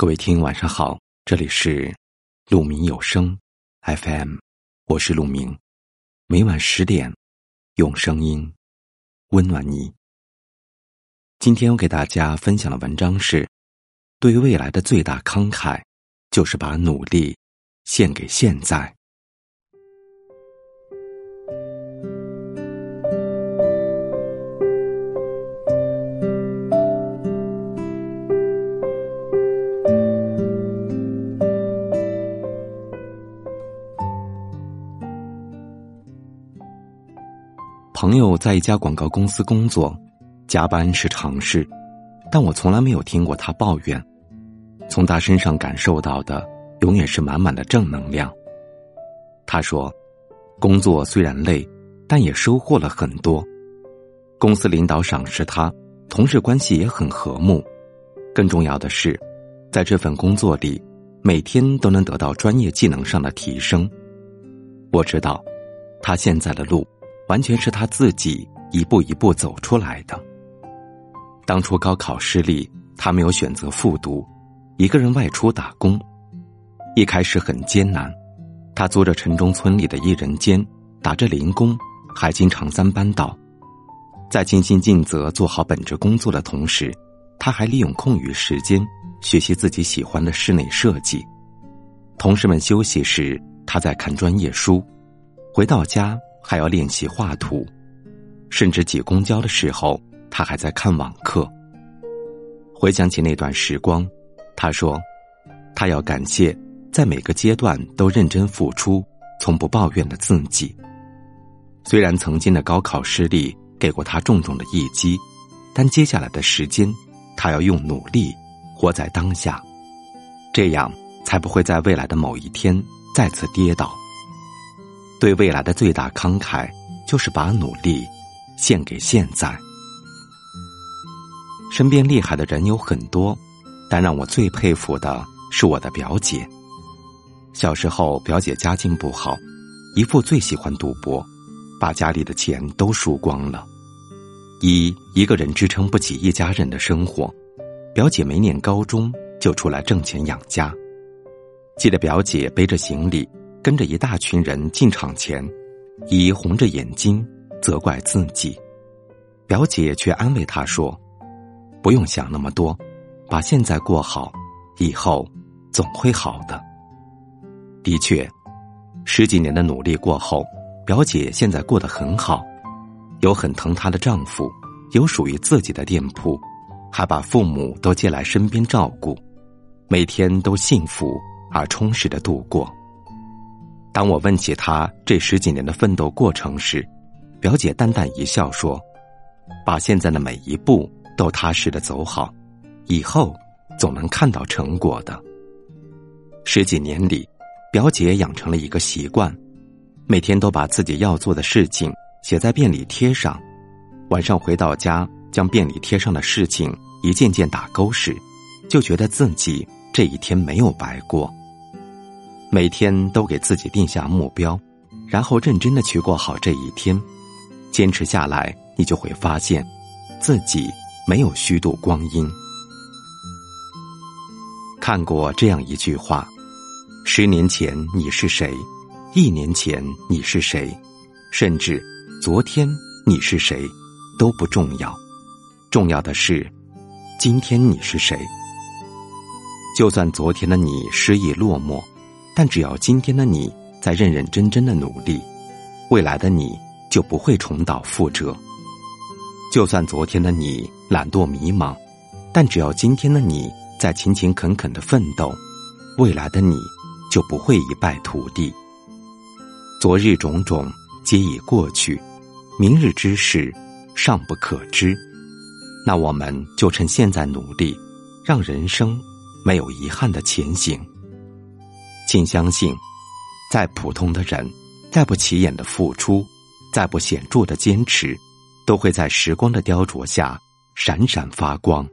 各位听，晚上好，这里是鹿鸣有声 FM，我是鹿鸣，每晚十点用声音温暖你。今天我给大家分享的文章是：对未来的最大慷慨，就是把努力献给现在。朋友在一家广告公司工作，加班是常事，但我从来没有听过他抱怨。从他身上感受到的，永远是满满的正能量。他说，工作虽然累，但也收获了很多。公司领导赏识他，同事关系也很和睦。更重要的是，在这份工作里，每天都能得到专业技能上的提升。我知道，他现在的路。完全是他自己一步一步走出来的。当初高考失利，他没有选择复读，一个人外出打工。一开始很艰难，他租着城中村里的一人间，打着零工，还经常三班倒。在尽心尽责做好本职工作的同时，他还利用空余时间学习自己喜欢的室内设计。同事们休息时，他在看专业书。回到家。还要练习画图，甚至挤公交的时候，他还在看网课。回想起那段时光，他说：“他要感谢在每个阶段都认真付出、从不抱怨的自己。虽然曾经的高考失利给过他重重的一击，但接下来的时间，他要用努力活在当下，这样才不会在未来的某一天再次跌倒。”对未来的最大慷慨，就是把努力献给现在。身边厉害的人有很多，但让我最佩服的是我的表姐。小时候，表姐家境不好，姨父最喜欢赌博，把家里的钱都输光了。一一个人支撑不起一家人的生活，表姐没念高中就出来挣钱养家。记得表姐背着行李。跟着一大群人进场前，姨红着眼睛责怪自己，表姐却安慰她说：“不用想那么多，把现在过好，以后总会好的。”的确，十几年的努力过后，表姐现在过得很好，有很疼她的丈夫，有属于自己的店铺，还把父母都接来身边照顾，每天都幸福而充实的度过。当我问起他这十几年的奋斗过程时，表姐淡淡一笑说：“把现在的每一步都踏实的走好，以后总能看到成果的。”十几年里，表姐养成了一个习惯，每天都把自己要做的事情写在便利贴上，晚上回到家将便利贴上的事情一件件打勾时，就觉得自己这一天没有白过。每天都给自己定下目标，然后认真的去过好这一天，坚持下来，你就会发现，自己没有虚度光阴。看过这样一句话：十年前你是谁？一年前你是谁？甚至昨天你是谁，都不重要，重要的是，今天你是谁？就算昨天的你失意落寞。但只要今天的你在认认真真的努力，未来的你就不会重蹈覆辙。就算昨天的你懒惰迷茫，但只要今天的你在勤勤恳恳的奋斗，未来的你就不会一败涂地。昨日种种皆已过去，明日之事尚不可知。那我们就趁现在努力，让人生没有遗憾的前行。请相信，再普通的人，再不起眼的付出，再不显著的坚持，都会在时光的雕琢下闪闪发光。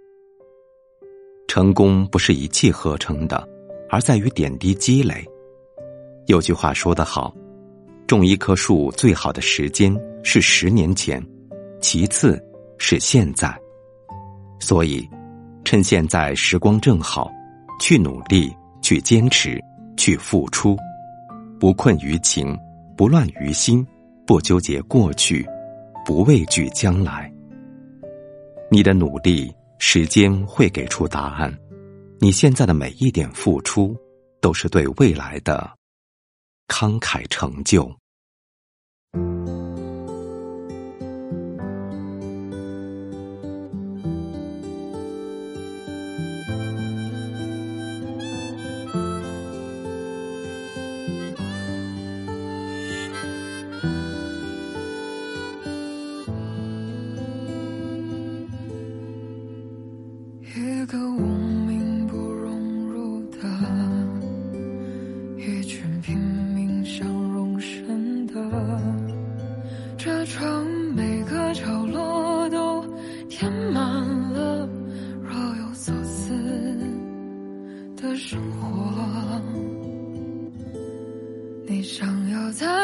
成功不是一气呵成的，而在于点滴积累。有句话说得好：“种一棵树最好的时间是十年前，其次是现在。”所以，趁现在时光正好，去努力，去坚持，去付出，不困于情，不乱于心，不纠结过去，不畏惧将来。你的努力，时间会给出答案。你现在的每一点付出，都是对未来的慷慨成就。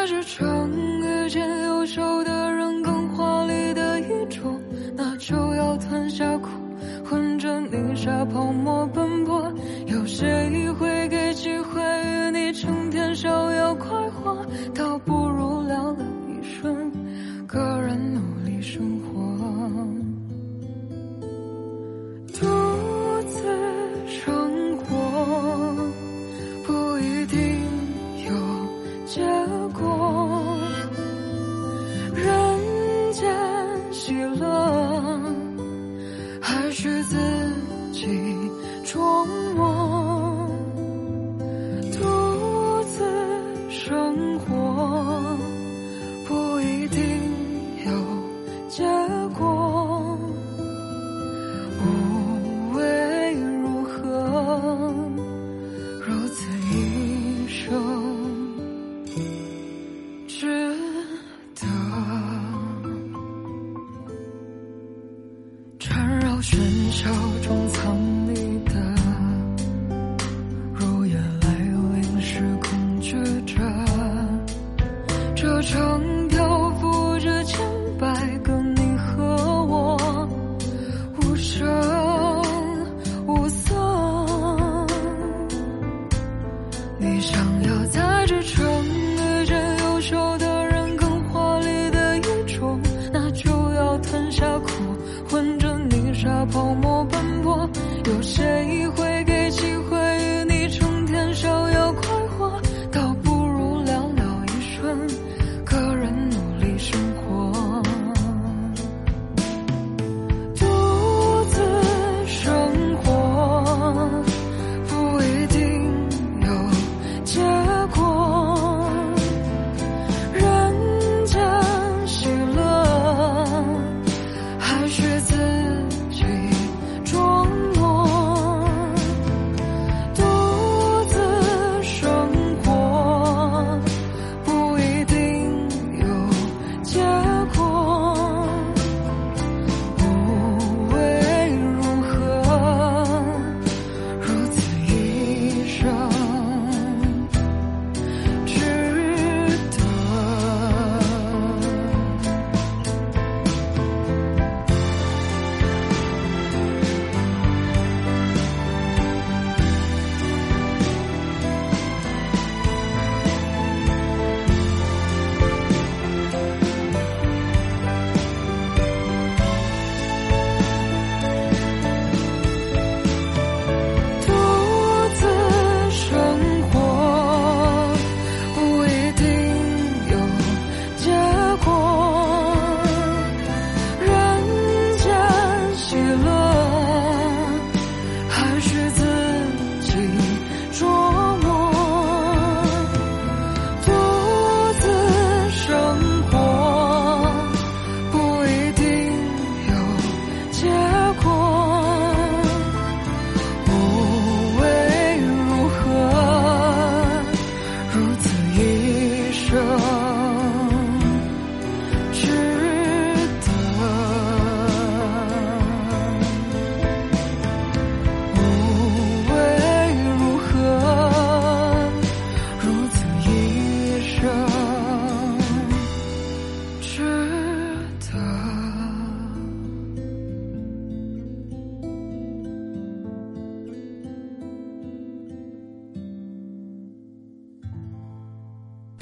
在这城遇见优秀的人，更华丽的衣着，那就要吞下苦。混着泥沙泡沫奔波，有谁会给机会与你成天逍遥快活？倒不如聊聊琢磨，